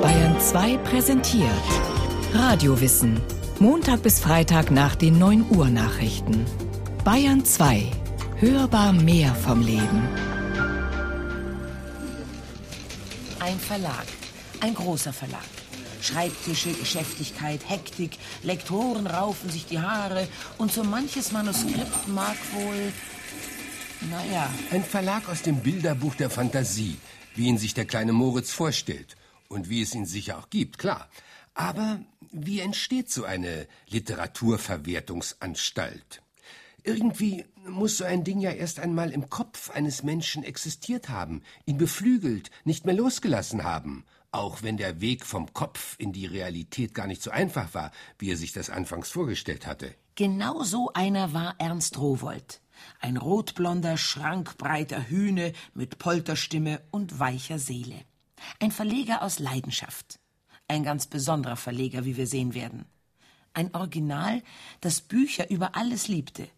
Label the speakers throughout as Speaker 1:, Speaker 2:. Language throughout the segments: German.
Speaker 1: Bayern 2 präsentiert Radiowissen. Montag bis Freitag nach den 9 Uhr Nachrichten. Bayern 2. Hörbar mehr vom Leben.
Speaker 2: Ein Verlag. Ein großer Verlag. Schreibtische, Geschäftigkeit, Hektik, Lektoren raufen sich die Haare und so manches Manuskript mag wohl. Naja.
Speaker 3: Ein Verlag aus dem Bilderbuch der Fantasie, wie ihn sich der kleine Moritz vorstellt. Und wie es ihn sicher auch gibt, klar. Aber wie entsteht so eine Literaturverwertungsanstalt? Irgendwie muss so ein Ding ja erst einmal im Kopf eines Menschen existiert haben, ihn beflügelt, nicht mehr losgelassen haben, auch wenn der Weg vom Kopf in die Realität gar nicht so einfach war, wie er sich das anfangs vorgestellt hatte.
Speaker 2: Genau so einer war Ernst Rowold. Ein rotblonder, schrankbreiter Hühne mit Polterstimme und weicher Seele. Ein Verleger aus Leidenschaft. Ein ganz besonderer Verleger, wie wir sehen werden. Ein Original, das Bücher über alles liebte.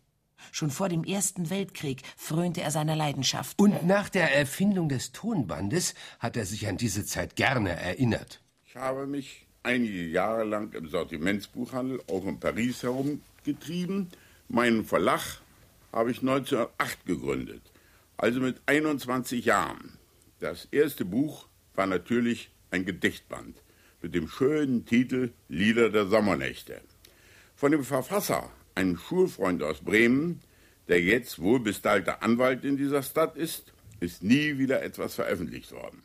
Speaker 2: Schon vor dem Ersten Weltkrieg frönte er seiner Leidenschaft.
Speaker 3: Und nach der Erfindung des Tonbandes hat er sich an diese Zeit gerne erinnert.
Speaker 4: Ich habe mich einige Jahre lang im Sortimentsbuchhandel, auch in Paris herumgetrieben. Meinen Verlag habe ich 1908 gegründet, also mit 21 Jahren. Das erste Buch war natürlich ein Gedichtband mit dem schönen Titel Lieder der Sommernächte. Von dem Verfasser, einem Schulfreund aus Bremen, der jetzt wohlbestallter Anwalt in dieser Stadt ist, ist nie wieder etwas veröffentlicht worden.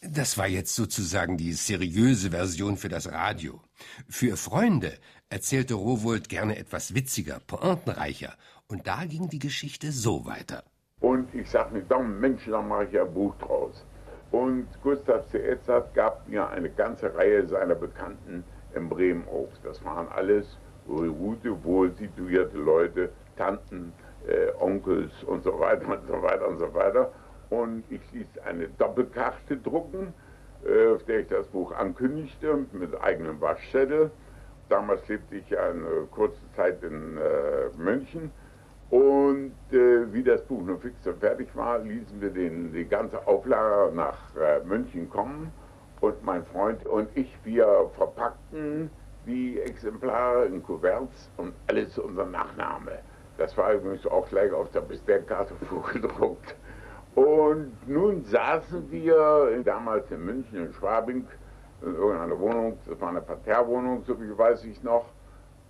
Speaker 3: Das war jetzt sozusagen die seriöse Version für das Radio. Für Freunde erzählte Rowold gerne etwas witziger, pointenreicher. Und da ging die Geschichte so weiter.
Speaker 4: Und ich sag mir, dann Mensch, da mache ich ja ein Buch draus. Und Gustav C. Edzard gab mir eine ganze Reihe seiner Bekannten in Bremen auf. Das waren alles gute, wohl situierte Leute, Tanten, äh, Onkels und so weiter und so weiter und so weiter. Und ich ließ eine Doppelkarte drucken, äh, auf der ich das Buch ankündigte, mit eigenem Waschzettel. Damals lebte ich eine kurze Zeit in äh, München und äh, wie das Buch nun fix und fertig war, ließen wir den, die ganze Auflage nach äh, München kommen. Und mein Freund und ich, wir verpackten die Exemplare in Kuverts und alles unser Nachname. Das war übrigens auch gleich auf der Bestellkarte vorgedruckt. Und nun saßen wir damals in München, in Schwabing, in irgendeiner Wohnung, das war eine Parterrewohnung, so wie weiß ich noch,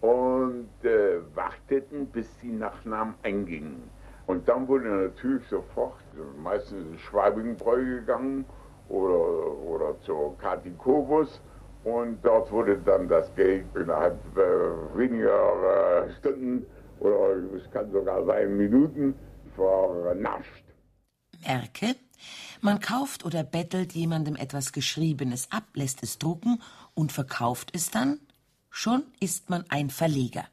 Speaker 4: und äh, warteten, bis die Nachnamen eingingen. Und dann wurde natürlich sofort meistens in Schwabingbräu gegangen oder, oder zur Kati Kobus und dort wurde dann das Geld innerhalb äh, weniger äh, Stunden oder es kann sogar sein Minuten vernascht.
Speaker 2: Merke, man kauft oder bettelt jemandem etwas Geschriebenes ab, lässt es drucken und verkauft es dann Schon ist man ein Verleger.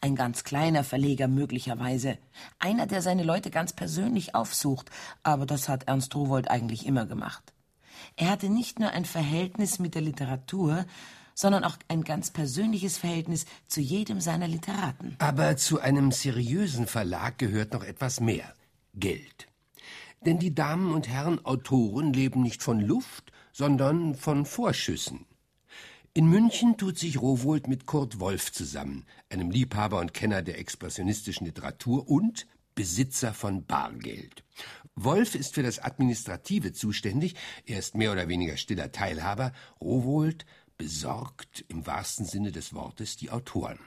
Speaker 2: Ein ganz kleiner Verleger möglicherweise. Einer, der seine Leute ganz persönlich aufsucht. Aber das hat Ernst Rowold eigentlich immer gemacht. Er hatte nicht nur ein Verhältnis mit der Literatur, sondern auch ein ganz persönliches Verhältnis zu jedem seiner Literaten.
Speaker 3: Aber zu einem seriösen Verlag gehört noch etwas mehr. Geld. Denn die Damen und Herren Autoren leben nicht von Luft, sondern von Vorschüssen. In München tut sich Rowohlt mit Kurt Wolf zusammen, einem Liebhaber und Kenner der expressionistischen Literatur und Besitzer von Bargeld. Wolf ist für das Administrative zuständig, er ist mehr oder weniger stiller Teilhaber, Rowohlt besorgt im wahrsten Sinne des Wortes die Autoren.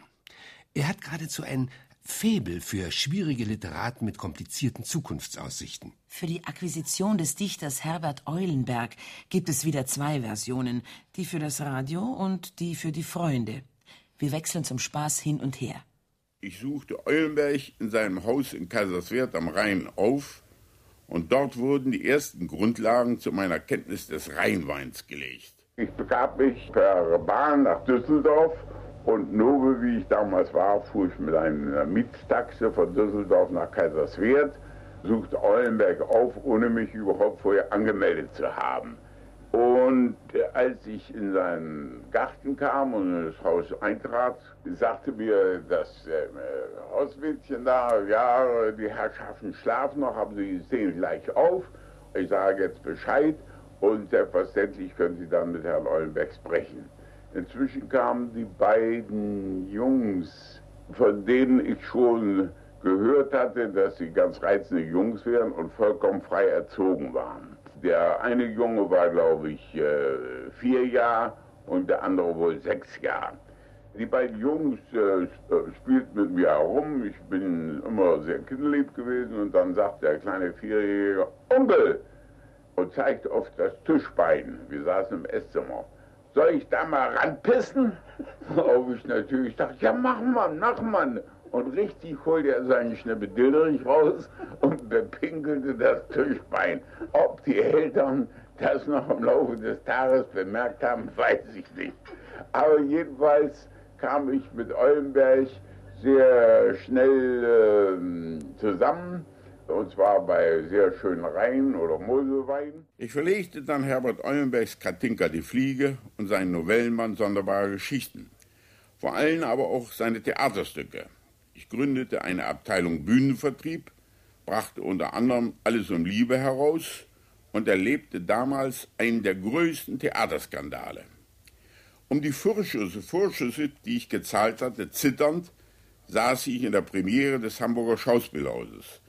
Speaker 3: Er hat geradezu ein Faible für schwierige Literaten mit komplizierten Zukunftsaussichten.
Speaker 2: Für die Akquisition des Dichters Herbert Eulenberg gibt es wieder zwei Versionen, die für das Radio und die für die Freunde. Wir wechseln zum Spaß hin und her.
Speaker 4: Ich suchte Eulenberg in seinem Haus in Kaiserswerth am Rhein auf und dort wurden die ersten Grundlagen zu meiner Kenntnis des Rheinweins gelegt. Ich begab mich per Bahn nach Düsseldorf und nur wie ich damals war, fuhr ich mit einer Mietstaxe von Düsseldorf nach Kaiserswerth, suchte Eulenberg auf, ohne mich überhaupt vorher angemeldet zu haben. Und als ich in seinen Garten kam und in das Haus eintrat, sagte mir das äh, Hausmädchen da, ja, die Herrschaften schlafen noch, haben sie sehen gleich auf. Ich sage jetzt Bescheid Und selbstverständlich können Sie dann mit Herrn Eulenberg sprechen. Inzwischen kamen die beiden Jungs, von denen ich schon gehört hatte, dass sie ganz reizende Jungs wären und vollkommen frei erzogen waren. Der eine Junge war, glaube ich, äh, vier Jahre und der andere wohl sechs Jahre. Die beiden Jungs äh, äh, spielten mit mir herum. Ich bin immer sehr kinderlieb gewesen. Und dann sagt der kleine Vierjährige, Onkel! Und zeigte auf das Tischbein. Wir saßen im Esszimmer. Soll ich da mal ranpissen? Ob ich natürlich dachte, ja mach mal, mach mal. Und richtig holte er seinen Schnippe Dillerich raus und bepinkelte das Tischbein. Ob die Eltern das noch im Laufe des Tages bemerkt haben, weiß ich nicht. Aber jedenfalls kam ich mit Eulenberg sehr schnell äh, zusammen. Und zwar bei sehr schönen Rhein- oder Moselwein.
Speaker 5: Ich verlegte dann Herbert Eulenbergs Katinka die Fliege und seinen Novellenmann Sonderbare Geschichten. Vor allem aber auch seine Theaterstücke. Ich gründete eine Abteilung Bühnenvertrieb, brachte unter anderem Alles um Liebe heraus und erlebte damals einen der größten Theaterskandale. Um die Vorschüsse, Vorschüsse, die ich gezahlt hatte, zitternd, saß ich in der Premiere des Hamburger Schauspielhauses.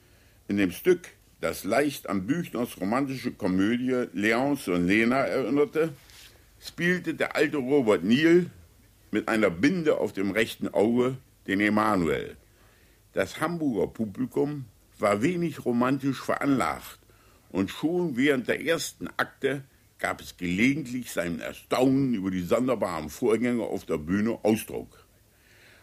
Speaker 5: In dem Stück, das leicht an Büchners romantische Komödie Leonce und Lena erinnerte, spielte der alte Robert Niel mit einer Binde auf dem rechten Auge den Emanuel. Das Hamburger Publikum war wenig romantisch veranlagt und schon während der ersten Akte gab es gelegentlich seinem Erstaunen über die sonderbaren Vorgänge auf der Bühne Ausdruck.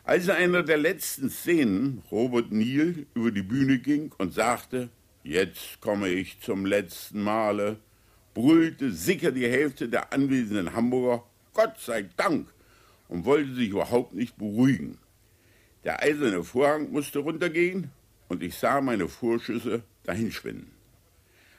Speaker 5: Als einer der letzten Szenen Robert Neal über die Bühne ging und sagte, jetzt komme ich zum letzten Male, brüllte sicher die Hälfte der anwesenden Hamburger, Gott sei Dank, und wollte sich überhaupt nicht beruhigen. Der eiserne Vorhang musste runtergehen und ich sah meine Vorschüsse dahinschwinden.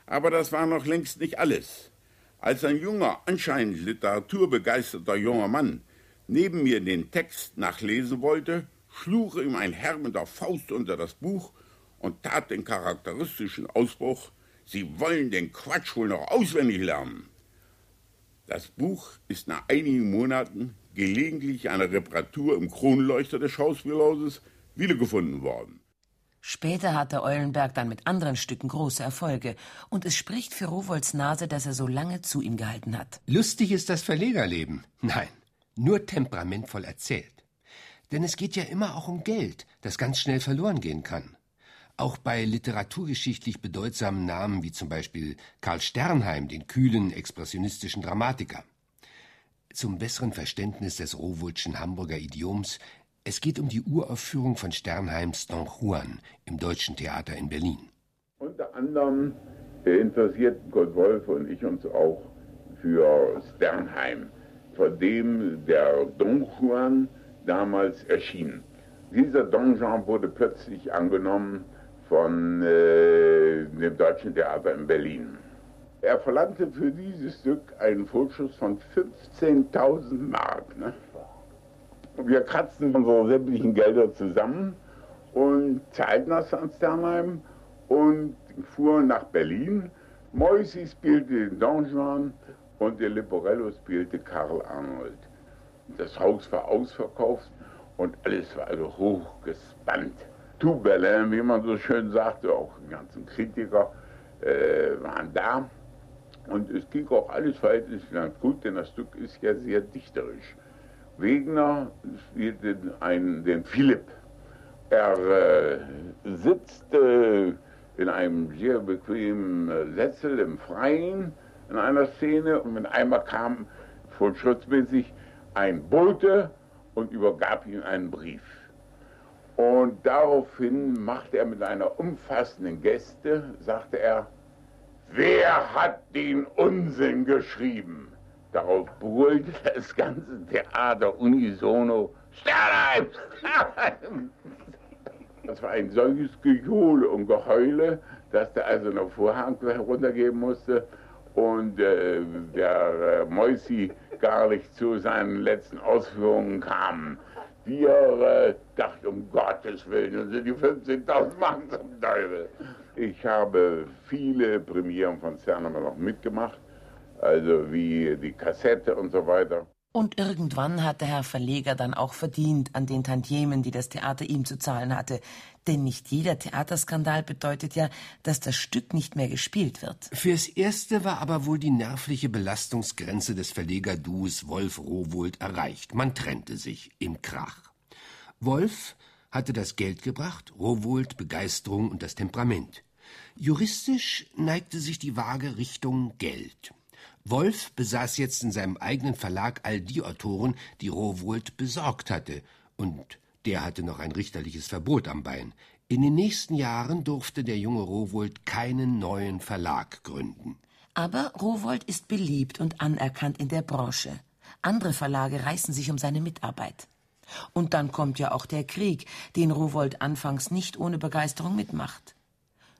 Speaker 5: Aber das war noch längst nicht alles. Als ein junger, anscheinend literaturbegeisterter junger Mann neben mir den Text nachlesen wollte, schlug ihm ein Herr mit der Faust unter das Buch und tat den charakteristischen Ausbruch, Sie wollen den Quatsch wohl noch auswendig lernen. Das Buch ist nach einigen Monaten gelegentlich einer Reparatur im Kronleuchter des Schauspielhauses wiedergefunden worden.
Speaker 2: Später hatte Eulenberg dann mit anderen Stücken große Erfolge, und es spricht für Rowohls Nase, dass er so lange zu ihm gehalten hat.
Speaker 3: Lustig ist das Verlegerleben. Nein, nur temperamentvoll erzählt. Denn es geht ja immer auch um Geld, das ganz schnell verloren gehen kann. Auch bei literaturgeschichtlich bedeutsamen Namen wie zum Beispiel Karl Sternheim, den kühlen, expressionistischen Dramatiker. Zum besseren Verständnis des Rowohlschen Hamburger Idioms es geht um die Uraufführung von Sternheims Don Juan im Deutschen Theater in Berlin.
Speaker 4: Unter anderem interessierten Kurt Wolf und ich uns auch für Sternheim, von dem der Don Juan damals erschien. Dieser Don Juan wurde plötzlich angenommen von äh, dem Deutschen Theater in Berlin. Er verlangte für dieses Stück einen Vorschuss von 15.000 Mark. Ne? Wir kratzten unsere sämtlichen Gelder zusammen und zahlten das an Sternheim und fuhren nach Berlin. Moisi spielte den Don Juan und der Leporello spielte Karl Arnold. Das Haus war ausverkauft und alles war also hochgespannt. Tout Berlin, wie man so schön sagte, auch die ganzen Kritiker äh, waren da. Und es ging auch alles verhältnismäßig ganz gut, denn das Stück ist ja sehr dichterisch. Wegner spielt den, einen, den Philipp. Er äh, sitzt äh, in einem sehr bequemen äh, Sessel im Freien in einer Szene und mit einmal kam fortschrittsmäßig ein Bote und übergab ihm einen Brief. Und daraufhin machte er mit einer umfassenden Geste, sagte er, wer hat den Unsinn geschrieben? Darauf brüllte das ganze Theater unisono, Sternheim. Das war ein solches Gejohle und Geheule, dass der also noch Vorhang heruntergeben musste und äh, der äh, Moisi gar nicht zu seinen letzten Ausführungen kam. Wir äh, dachten, um Gottes Willen, sind die 15.000 Mann zum Teufel. Ich habe viele Premieren von Cerner noch mitgemacht
Speaker 6: also wie die Kassette und so weiter.
Speaker 2: Und irgendwann hat der Herr Verleger dann auch verdient an den Tantiemen, die das Theater ihm zu zahlen hatte. Denn nicht jeder Theaterskandal bedeutet ja, dass das Stück nicht mehr gespielt wird.
Speaker 3: Fürs Erste war aber wohl die nervliche Belastungsgrenze des Verlegerduos Wolf Rowohlt erreicht. Man trennte sich im Krach. Wolf hatte das Geld gebracht, Rowohlt Begeisterung und das Temperament. Juristisch neigte sich die Waage Richtung Geld. Wolf besaß jetzt in seinem eigenen Verlag all die Autoren, die Rowohlt besorgt hatte, und der hatte noch ein richterliches Verbot am Bein. In den nächsten Jahren durfte der junge Rowohlt keinen neuen Verlag gründen.
Speaker 2: Aber Rowohlt ist beliebt und anerkannt in der Branche. Andere Verlage reißen sich um seine Mitarbeit. Und dann kommt ja auch der Krieg, den Rowohlt anfangs nicht ohne Begeisterung mitmacht.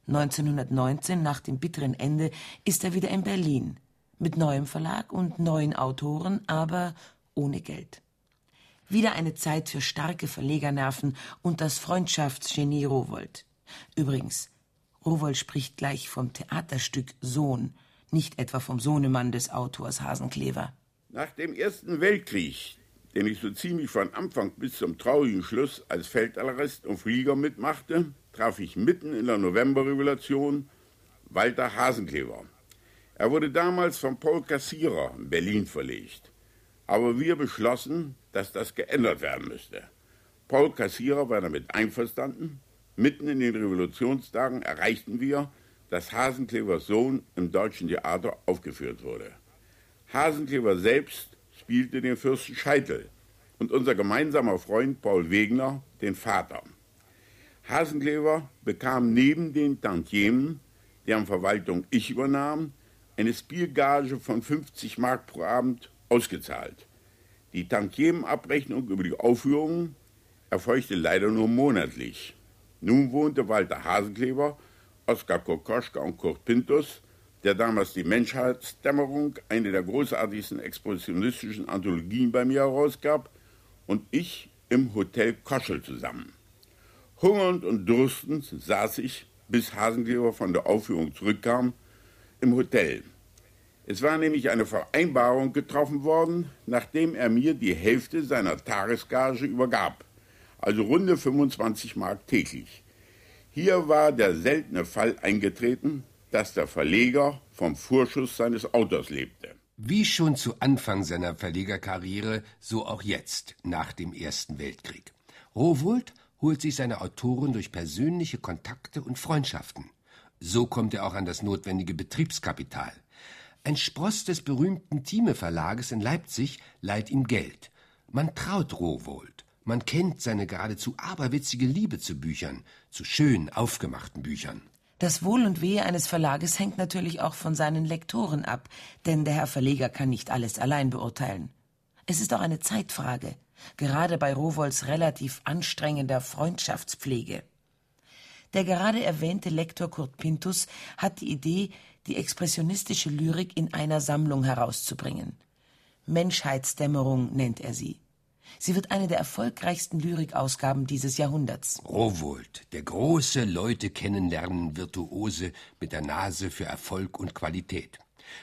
Speaker 2: 1919, nach dem bitteren Ende, ist er wieder in Berlin mit neuem Verlag und neuen Autoren, aber ohne Geld. Wieder eine Zeit für starke Verlegernerven und das Freundschaftsgenie Rowold. Übrigens, Rowold spricht gleich vom Theaterstück Sohn, nicht etwa vom Sohnemann des Autors Hasenklever.
Speaker 4: Nach dem Ersten Weltkrieg, den ich so ziemlich von Anfang bis zum traurigen Schluss als Feldarrest und Flieger mitmachte, traf ich mitten in der Novemberrevolution Walter Hasenklever. Er wurde damals von Paul Kassierer in Berlin verlegt. Aber wir beschlossen, dass das geändert werden müsste. Paul Kassierer war damit einverstanden. Mitten in den Revolutionstagen erreichten wir, dass Hasenklevers Sohn im deutschen Theater aufgeführt wurde. Hasenklever selbst spielte den Fürsten Scheitel und unser gemeinsamer Freund Paul Wegner den Vater. Hasenklever bekam neben den Tantiemen, deren Verwaltung ich übernahm, eine Spielgage von 50 Mark pro Abend ausgezahlt. Die Tantiemenabrechnung über die Aufführungen erfolgte leider nur monatlich. Nun wohnte Walter Hasenkleber, Oskar Kokoschka und Kurt Pintus, der damals die Menschheitsdämmerung, eine der großartigsten expressionistischen Anthologien bei mir herausgab, und ich im Hotel Koschel zusammen. Hungernd und durstend saß ich, bis Hasenkleber von der Aufführung zurückkam, im Hotel. Es war nämlich eine Vereinbarung getroffen worden, nachdem er mir die Hälfte seiner Tagesgage übergab, also runde 25 Mark täglich. Hier war der seltene Fall eingetreten, dass der Verleger vom Vorschuss seines Autors lebte.
Speaker 3: Wie schon zu Anfang seiner Verlegerkarriere, so auch jetzt, nach dem Ersten Weltkrieg. Rowohlt holt sich seine Autoren durch persönliche Kontakte und Freundschaften. So kommt er auch an das notwendige Betriebskapital. Ein Spross des berühmten Thieme Verlages in Leipzig leiht ihm Geld. Man traut Rowohlt. Man kennt seine geradezu aberwitzige Liebe zu Büchern, zu schön aufgemachten Büchern.
Speaker 2: Das Wohl und Wehe eines Verlages hängt natürlich auch von seinen Lektoren ab, denn der Herr Verleger kann nicht alles allein beurteilen. Es ist auch eine Zeitfrage, gerade bei Rowohls relativ anstrengender Freundschaftspflege. Der gerade erwähnte Lektor Kurt Pintus hat die Idee, die expressionistische Lyrik in einer Sammlung herauszubringen. Menschheitsdämmerung nennt er sie. Sie wird eine der erfolgreichsten Lyrikausgaben dieses Jahrhunderts.
Speaker 3: Rowohlt, der große Leute kennenlernen Virtuose mit der Nase für Erfolg und Qualität.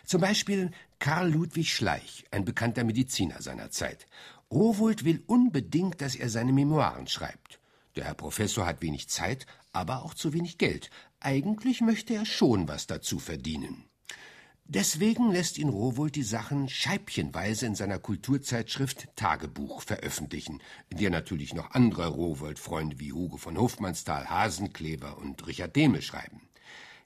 Speaker 3: Zum Beispiel Karl Ludwig Schleich, ein bekannter Mediziner seiner Zeit. Rowohlt will unbedingt, dass er seine Memoiren schreibt. Der Herr Professor hat wenig Zeit, aber auch zu wenig Geld. Eigentlich möchte er schon was dazu verdienen. Deswegen lässt ihn Rowohlt die Sachen scheibchenweise in seiner Kulturzeitschrift Tagebuch veröffentlichen, in der natürlich noch andere Rowohlt-Freunde wie Hugo von Hofmannsthal, Hasenkleber und Richard Dehmel schreiben.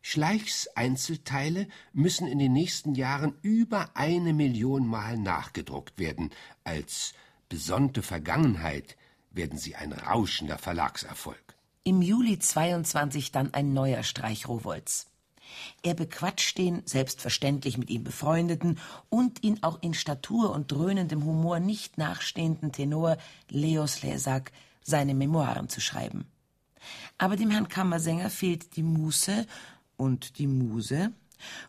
Speaker 3: Schleichs Einzelteile müssen in den nächsten Jahren über eine Million Mal nachgedruckt werden. Als besonnte Vergangenheit werden sie ein rauschender Verlagserfolg.
Speaker 2: Im Juli 22 dann ein neuer Streich Rowohls. Er bequatscht den, selbstverständlich mit ihm befreundeten und ihn auch in Statur und dröhnendem Humor nicht nachstehenden Tenor Leos Lesak seine Memoiren zu schreiben. Aber dem Herrn Kammersänger fehlt die Muße und die Muse.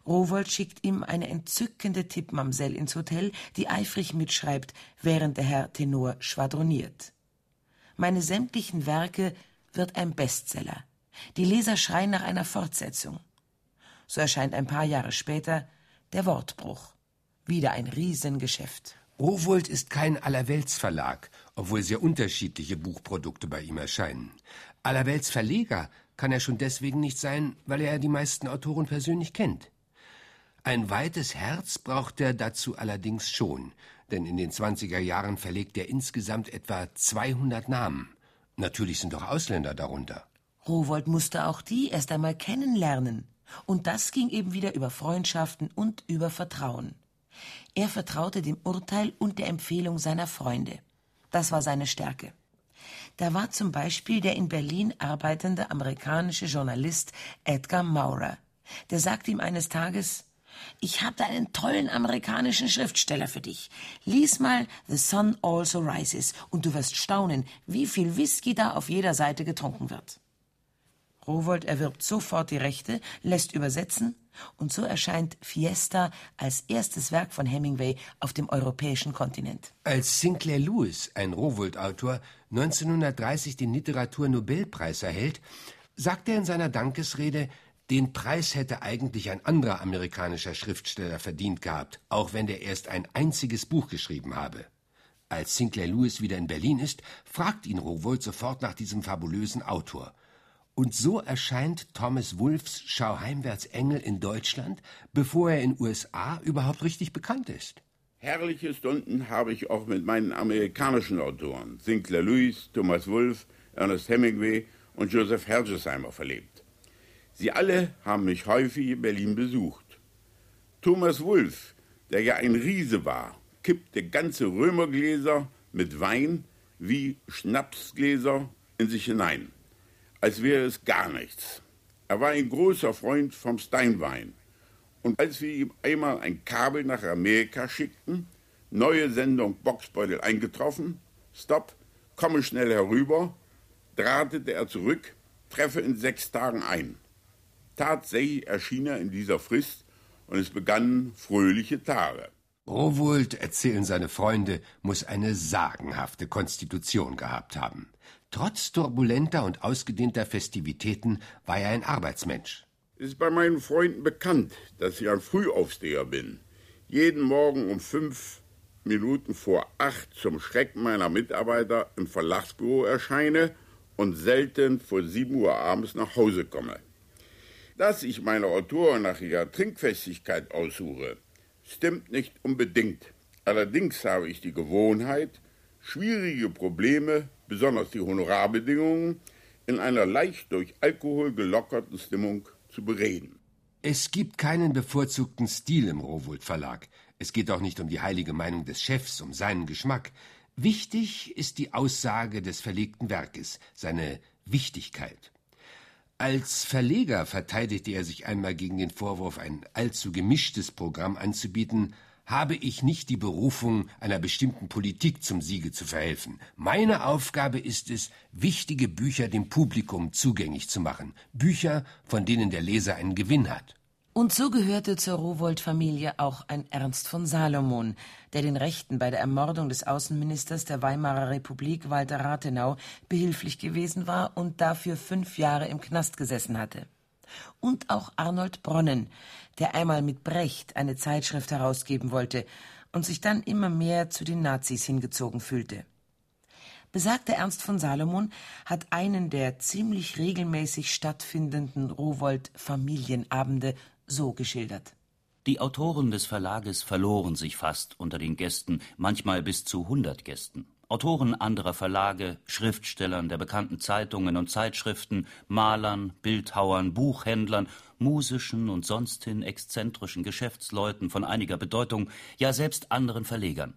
Speaker 2: Rowold schickt ihm eine entzückende Tippmamsell ins Hotel, die eifrig mitschreibt, während der Herr Tenor schwadroniert. Meine sämtlichen Werke wird ein Bestseller. Die Leser schreien nach einer Fortsetzung. So erscheint ein paar Jahre später der Wortbruch. Wieder ein Riesengeschäft.
Speaker 3: Rowohlt ist kein Allerweltsverlag, obwohl sehr unterschiedliche Buchprodukte bei ihm erscheinen. Allerweltsverleger kann er schon deswegen nicht sein, weil er die meisten Autoren persönlich kennt. Ein weites Herz braucht er dazu allerdings schon, denn in den 20er Jahren verlegt er insgesamt etwa 200 Namen. Natürlich sind auch Ausländer darunter.
Speaker 2: Rowold musste auch die erst einmal kennenlernen. Und das ging eben wieder über Freundschaften und über Vertrauen. Er vertraute dem Urteil und der Empfehlung seiner Freunde. Das war seine Stärke. Da war zum Beispiel der in Berlin arbeitende amerikanische Journalist Edgar Maurer. Der sagte ihm eines Tages, ich habe da einen tollen amerikanischen Schriftsteller für dich. Lies mal The Sun Also Rises und du wirst staunen, wie viel Whisky da auf jeder Seite getrunken wird. Rowold erwirbt sofort die Rechte, lässt übersetzen und so erscheint Fiesta als erstes Werk von Hemingway auf dem europäischen Kontinent.
Speaker 3: Als Sinclair Lewis, ein Rowold-Autor, 1930 den Literaturnobelpreis erhält, sagt er in seiner Dankesrede, den Preis hätte eigentlich ein anderer amerikanischer Schriftsteller verdient gehabt, auch wenn der erst ein einziges Buch geschrieben habe. Als Sinclair Lewis wieder in Berlin ist, fragt ihn Rowold sofort nach diesem fabulösen Autor. Und so erscheint Thomas Wolfes Schau heimwärts Engel in Deutschland, bevor er in USA überhaupt richtig bekannt ist.
Speaker 4: Herrliche Stunden habe ich auch mit meinen amerikanischen Autoren, Sinclair Lewis, Thomas Wolfe, Ernest Hemingway und Joseph Hergesheimer verlebt. Sie alle haben mich häufig in Berlin besucht. Thomas Wolfe, der ja ein Riese war, kippte ganze Römergläser mit Wein wie Schnapsgläser in sich hinein als wäre es gar nichts. Er war ein großer Freund vom Steinwein. Und als wir ihm einmal ein Kabel nach Amerika schickten, neue Sendung Boxbeutel eingetroffen, stopp, komme schnell herüber, drahtete er zurück, treffe in sechs Tagen ein. Tatsächlich erschien er in dieser Frist und es begannen fröhliche Tage.
Speaker 3: Rowohlt, erzählen seine Freunde, muss eine sagenhafte Konstitution gehabt haben. Trotz turbulenter und ausgedehnter Festivitäten war er ein Arbeitsmensch.
Speaker 4: Es ist bei meinen Freunden bekannt, dass ich ein Frühaufsteher bin. Jeden Morgen um fünf Minuten vor acht zum Schrecken meiner Mitarbeiter im Verlagsbüro erscheine und selten vor sieben Uhr abends nach Hause komme. Dass ich meine Autoren nach ihrer Trinkfestigkeit aussuche, stimmt nicht unbedingt. Allerdings habe ich die Gewohnheit, schwierige Probleme besonders die Honorarbedingungen, in einer leicht durch Alkohol gelockerten Stimmung zu bereden.
Speaker 3: Es gibt keinen bevorzugten Stil im Rowold Verlag. Es geht auch nicht um die heilige Meinung des Chefs, um seinen Geschmack. Wichtig ist die Aussage des verlegten Werkes, seine Wichtigkeit. Als Verleger verteidigte er sich einmal gegen den Vorwurf, ein allzu gemischtes Programm anzubieten, habe ich nicht die Berufung, einer bestimmten Politik zum Siege zu verhelfen. Meine Aufgabe ist es, wichtige Bücher dem Publikum zugänglich zu machen, Bücher, von denen der Leser einen Gewinn hat.
Speaker 2: Und so gehörte zur Rowold-Familie auch ein Ernst von Salomon, der den Rechten bei der Ermordung des Außenministers der Weimarer Republik Walter Rathenau behilflich gewesen war und dafür fünf Jahre im Knast gesessen hatte. Und auch Arnold Bronnen, der einmal mit Brecht eine Zeitschrift herausgeben wollte und sich dann immer mehr zu den Nazis hingezogen fühlte. Besagter Ernst von Salomon hat einen der ziemlich regelmäßig stattfindenden Rowold-Familienabende so geschildert.
Speaker 7: Die Autoren des Verlages verloren sich fast unter den Gästen, manchmal bis zu hundert Gästen. Autoren anderer Verlage, Schriftstellern der bekannten Zeitungen und Zeitschriften, Malern, Bildhauern, Buchhändlern, musischen und sonsthin exzentrischen Geschäftsleuten von einiger Bedeutung, ja selbst anderen Verlegern.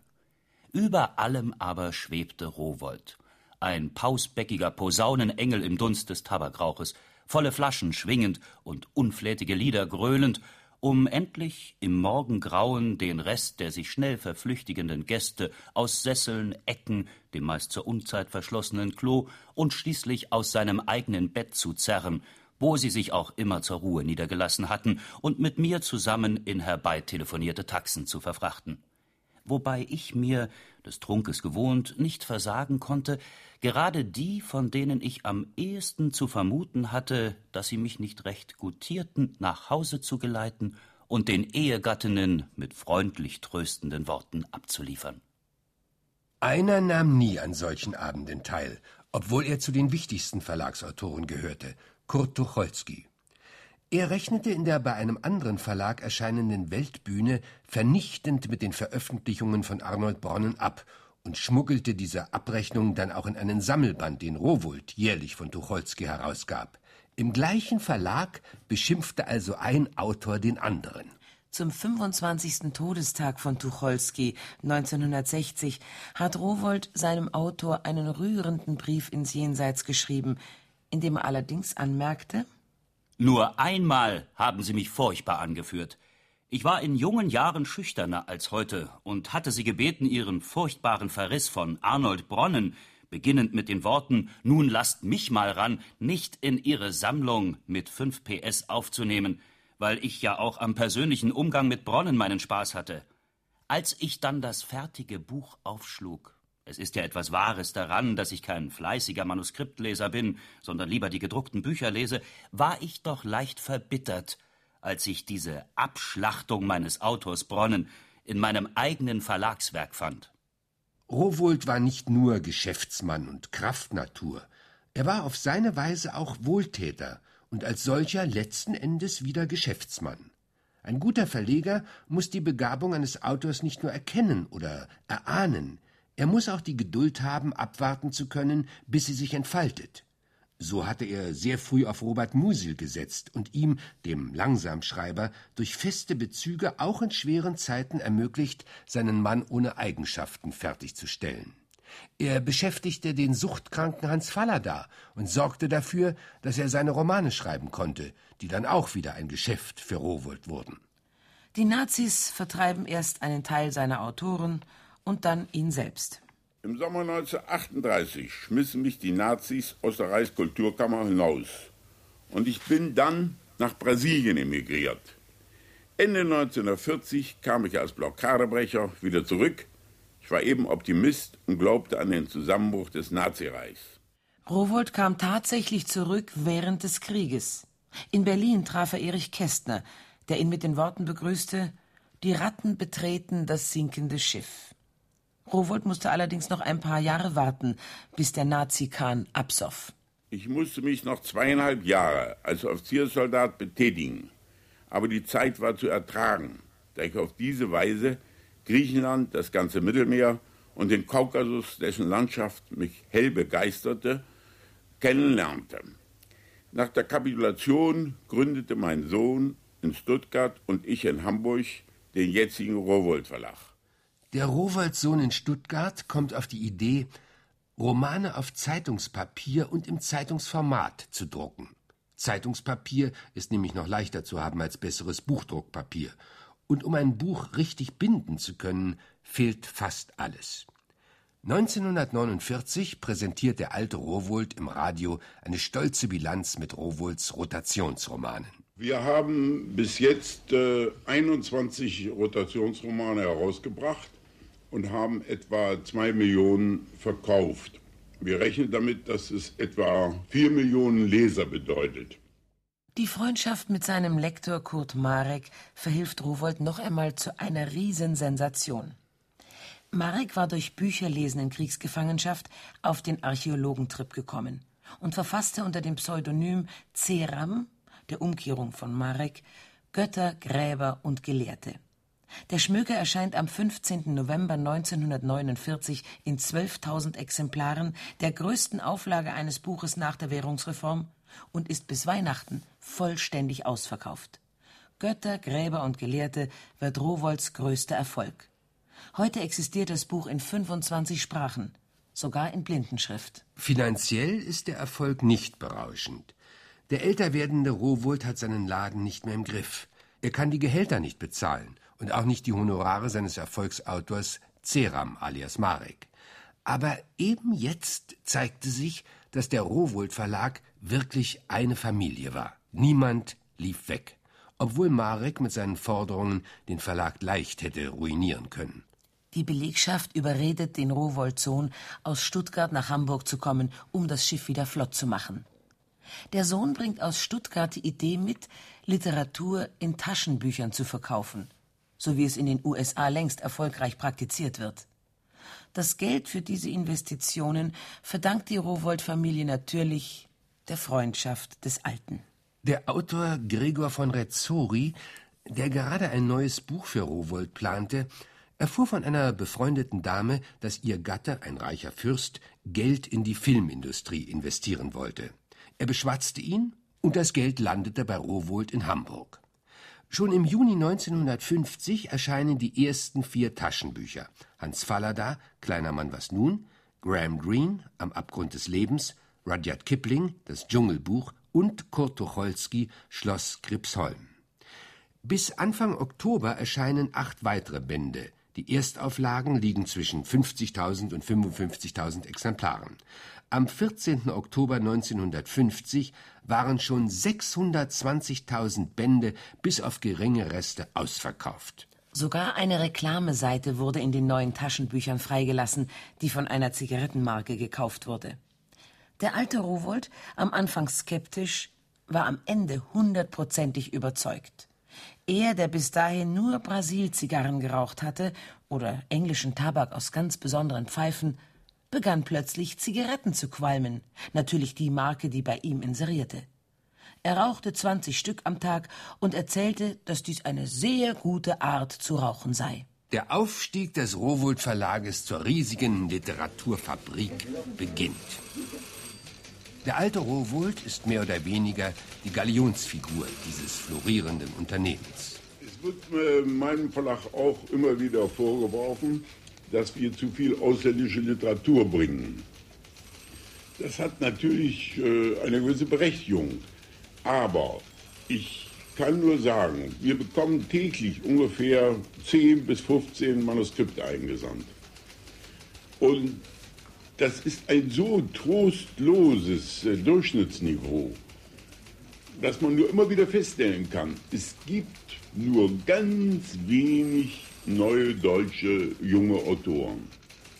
Speaker 7: Über allem aber schwebte Rowold, ein pausbäckiger Posaunenengel im Dunst des Tabakrauches, volle Flaschen schwingend und unflätige Lieder gröhlend um endlich im Morgengrauen den Rest der sich schnell verflüchtigenden Gäste aus Sesseln, Ecken, dem meist zur Unzeit verschlossenen Klo und schließlich aus seinem eigenen Bett zu zerren, wo sie sich auch immer zur Ruhe niedergelassen hatten, und mit mir zusammen in herbeitelefonierte Taxen zu verfrachten. Wobei ich mir, des Trunkes gewohnt, nicht versagen konnte, gerade die, von denen ich am ehesten zu vermuten hatte, dass sie mich nicht recht gutierten, nach Hause zu geleiten und den Ehegattinnen mit freundlich tröstenden Worten abzuliefern.
Speaker 3: Einer nahm nie an solchen Abenden teil, obwohl er zu den wichtigsten Verlagsautoren gehörte, Kurt Tucholsky. Er rechnete in der bei einem anderen Verlag erscheinenden Weltbühne vernichtend mit den Veröffentlichungen von Arnold Bronnen ab und schmuggelte diese Abrechnung dann auch in einen Sammelband, den Rowohlt jährlich von Tucholsky herausgab. Im gleichen Verlag beschimpfte also ein Autor den anderen.
Speaker 2: Zum 25. Todestag von Tucholsky 1960 hat Rowohlt seinem Autor einen rührenden Brief ins Jenseits geschrieben, in dem er allerdings anmerkte,
Speaker 7: nur einmal haben Sie mich furchtbar angeführt. Ich war in jungen Jahren schüchterner als heute und hatte Sie gebeten, Ihren furchtbaren Verriss von Arnold Bronnen, beginnend mit den Worten Nun lasst mich mal ran, nicht in Ihre Sammlung mit 5 PS aufzunehmen, weil ich ja auch am persönlichen Umgang mit Bronnen meinen Spaß hatte. Als ich dann das fertige Buch aufschlug, es ist ja etwas Wahres daran, dass ich kein fleißiger Manuskriptleser bin, sondern lieber die gedruckten Bücher lese, war ich doch leicht verbittert, als ich diese Abschlachtung meines Autors Bronnen in meinem eigenen Verlagswerk fand.
Speaker 3: Rowohlt war nicht nur Geschäftsmann und Kraftnatur, er war auf seine Weise auch Wohltäter und als solcher letzten Endes wieder Geschäftsmann. Ein guter Verleger muss die Begabung eines Autors nicht nur erkennen oder erahnen, er muss auch die Geduld haben, abwarten zu können, bis sie sich entfaltet. So hatte er sehr früh auf Robert Musil gesetzt und ihm, dem Langsamschreiber, durch feste Bezüge auch in schweren Zeiten ermöglicht, seinen Mann ohne Eigenschaften fertigzustellen. Er beschäftigte den suchtkranken Hans Fallada und sorgte dafür, dass er seine Romane schreiben konnte, die dann auch wieder ein Geschäft für Rowohlt wurden.
Speaker 2: Die Nazis vertreiben erst einen Teil seiner Autoren und dann ihn selbst.
Speaker 4: Im Sommer 1938 schmissen mich die Nazis aus der Reichskulturkammer hinaus. Und ich bin dann nach Brasilien emigriert. Ende 1940 kam ich als Blockadebrecher wieder zurück. Ich war eben Optimist und glaubte an den Zusammenbruch des Nazireichs.
Speaker 2: Rowold kam tatsächlich zurück während des Krieges. In Berlin traf er Erich Kästner, der ihn mit den Worten begrüßte: Die Ratten betreten das sinkende Schiff. Rowold musste allerdings noch ein paar Jahre warten, bis der Nazi-Kahn absoff.
Speaker 4: Ich musste mich noch zweieinhalb Jahre als Offizierssoldat betätigen. Aber die Zeit war zu ertragen, da ich auf diese Weise Griechenland, das ganze Mittelmeer und den Kaukasus, dessen Landschaft mich hell begeisterte, kennenlernte. Nach der Kapitulation gründete mein Sohn in Stuttgart und ich in Hamburg den jetzigen Rowold Verlag.
Speaker 3: Der Rowoldsohn in Stuttgart kommt auf die Idee, Romane auf Zeitungspapier und im Zeitungsformat zu drucken. Zeitungspapier ist nämlich noch leichter zu haben als besseres Buchdruckpapier. Und um ein Buch richtig binden zu können, fehlt fast alles. 1949 präsentiert der alte Rowold im Radio eine stolze Bilanz mit Rowolds Rotationsromanen.
Speaker 4: Wir haben bis jetzt äh, 21 Rotationsromane herausgebracht und haben etwa zwei Millionen verkauft. Wir rechnen damit, dass es etwa vier Millionen Leser bedeutet.
Speaker 2: Die Freundschaft mit seinem Lektor Kurt Marek verhilft Rowold noch einmal zu einer Riesensensation. Marek war durch Bücherlesen in Kriegsgefangenschaft auf den Archäologentrip gekommen und verfasste unter dem Pseudonym Ceram, der Umkehrung von Marek, Götter, Gräber und Gelehrte. Der Schmöker erscheint am 15. November 1949 in 12.000 Exemplaren, der größten Auflage eines Buches nach der Währungsreform, und ist bis Weihnachten vollständig ausverkauft. Götter, Gräber und Gelehrte wird Rowolds größter Erfolg. Heute existiert das Buch in 25 Sprachen, sogar in Blindenschrift.
Speaker 3: Finanziell ist der Erfolg nicht berauschend. Der älter werdende Rowold hat seinen Laden nicht mehr im Griff. Er kann die Gehälter nicht bezahlen und auch nicht die Honorare seines Erfolgsautors Ceram alias Marek. Aber eben jetzt zeigte sich, dass der Rowold Verlag wirklich eine Familie war. Niemand lief weg, obwohl Marek mit seinen Forderungen den Verlag leicht hätte ruinieren können.
Speaker 2: Die Belegschaft überredet den Rowold-Sohn, aus Stuttgart nach Hamburg zu kommen, um das Schiff wieder flott zu machen. Der Sohn bringt aus Stuttgart die Idee mit, Literatur in Taschenbüchern zu verkaufen, so wie es in den USA längst erfolgreich praktiziert wird. Das Geld für diese Investitionen verdankt die Rowold-Familie natürlich der Freundschaft des Alten.
Speaker 3: Der Autor Gregor von Rezzori, der gerade ein neues Buch für Rowold plante, erfuhr von einer befreundeten Dame, dass ihr Gatte, ein reicher Fürst, Geld in die Filmindustrie investieren wollte. Er beschwatzte ihn und das Geld landete bei Rowold in Hamburg. Schon im Juni 1950 erscheinen die ersten vier Taschenbücher. Hans Fallada, Kleiner Mann was nun, Graham Greene, Am Abgrund des Lebens, Rudyard Kipling, Das Dschungelbuch und Kurt Tucholsky, Schloss Gripsholm. Bis Anfang Oktober erscheinen acht weitere Bände. Die Erstauflagen liegen zwischen 50.000 und 55.000 Exemplaren. Am 14. Oktober 1950 waren schon 620.000 Bände bis auf geringe Reste ausverkauft.
Speaker 2: Sogar eine Reklameseite wurde in den neuen Taschenbüchern freigelassen, die von einer Zigarettenmarke gekauft wurde. Der alte Rowold, am Anfang skeptisch, war am Ende hundertprozentig überzeugt. Er, der bis dahin nur Brasilzigarren geraucht hatte oder englischen Tabak aus ganz besonderen Pfeifen, begann plötzlich Zigaretten zu qualmen, natürlich die Marke, die bei ihm inserierte. Er rauchte 20 Stück am Tag und erzählte, dass dies eine sehr gute Art zu rauchen sei.
Speaker 3: Der Aufstieg des Rowold Verlages zur riesigen Literaturfabrik beginnt. Der alte Rowold ist mehr oder weniger die Galionsfigur dieses florierenden Unternehmens.
Speaker 4: Es wird meinem Verlag auch immer wieder vorgeworfen, dass wir zu viel ausländische Literatur bringen. Das hat natürlich äh, eine gewisse Berechtigung. Aber ich kann nur sagen, wir bekommen täglich ungefähr 10 bis 15 Manuskripte eingesandt. Und das ist ein so trostloses äh, Durchschnittsniveau, dass man nur immer wieder feststellen kann, es gibt nur ganz wenig neue deutsche junge Autoren.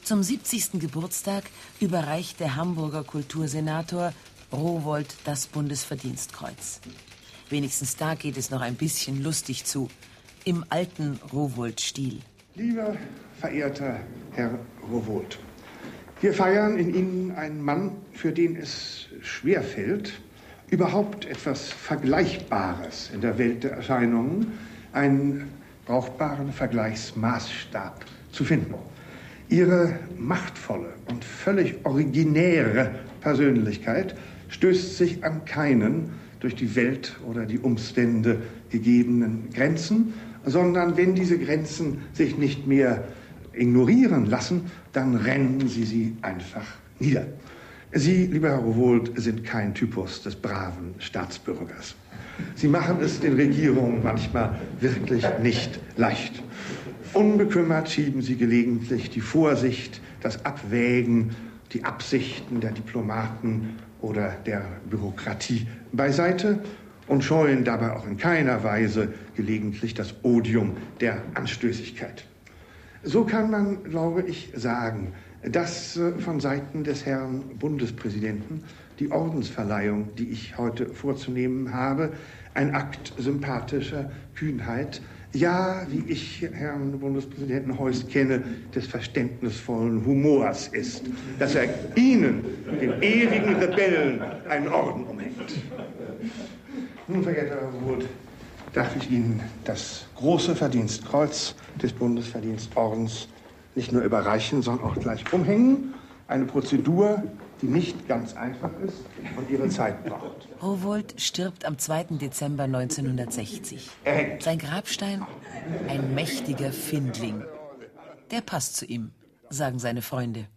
Speaker 2: Zum 70. Geburtstag überreicht der Hamburger Kultursenator Rowold das Bundesverdienstkreuz. Wenigstens da geht es noch ein bisschen lustig zu, im alten Rowold-Stil.
Speaker 8: Lieber verehrter Herr Rowold, wir feiern in Ihnen einen Mann, für den es schwerfällt, überhaupt etwas Vergleichbares in der Welt der Erscheinungen, einen brauchbaren Vergleichsmaßstab zu finden. Ihre machtvolle und völlig originäre Persönlichkeit stößt sich an keinen durch die Welt oder die Umstände gegebenen Grenzen, sondern wenn diese Grenzen sich nicht mehr ignorieren lassen, dann rennen sie sie einfach nieder. Sie, lieber Herr Rowold, sind kein Typus des braven Staatsbürgers. Sie machen es den Regierungen manchmal wirklich nicht leicht. Unbekümmert schieben sie gelegentlich die Vorsicht, das Abwägen, die Absichten der Diplomaten oder der Bürokratie beiseite und scheuen dabei auch in keiner Weise gelegentlich das Odium der Anstößigkeit. So kann man, glaube ich, sagen, dass äh, von Seiten des Herrn Bundespräsidenten die Ordensverleihung, die ich heute vorzunehmen habe, ein Akt sympathischer Kühnheit, ja, wie ich Herrn Bundespräsidenten Heuss kenne, des verständnisvollen Humors ist, dass er Ihnen, den ewigen Rebellen, einen Orden umhängt. Nun, verehrter Herr Wohl, darf ich Ihnen das große Verdienstkreuz des Bundesverdienstordens nicht nur überreichen, sondern auch gleich umhängen. Eine Prozedur, die nicht ganz einfach ist und ihre Zeit braucht.
Speaker 2: Rowold stirbt am 2. Dezember 1960. Sein Grabstein ein mächtiger Findling. Der passt zu ihm, sagen seine Freunde.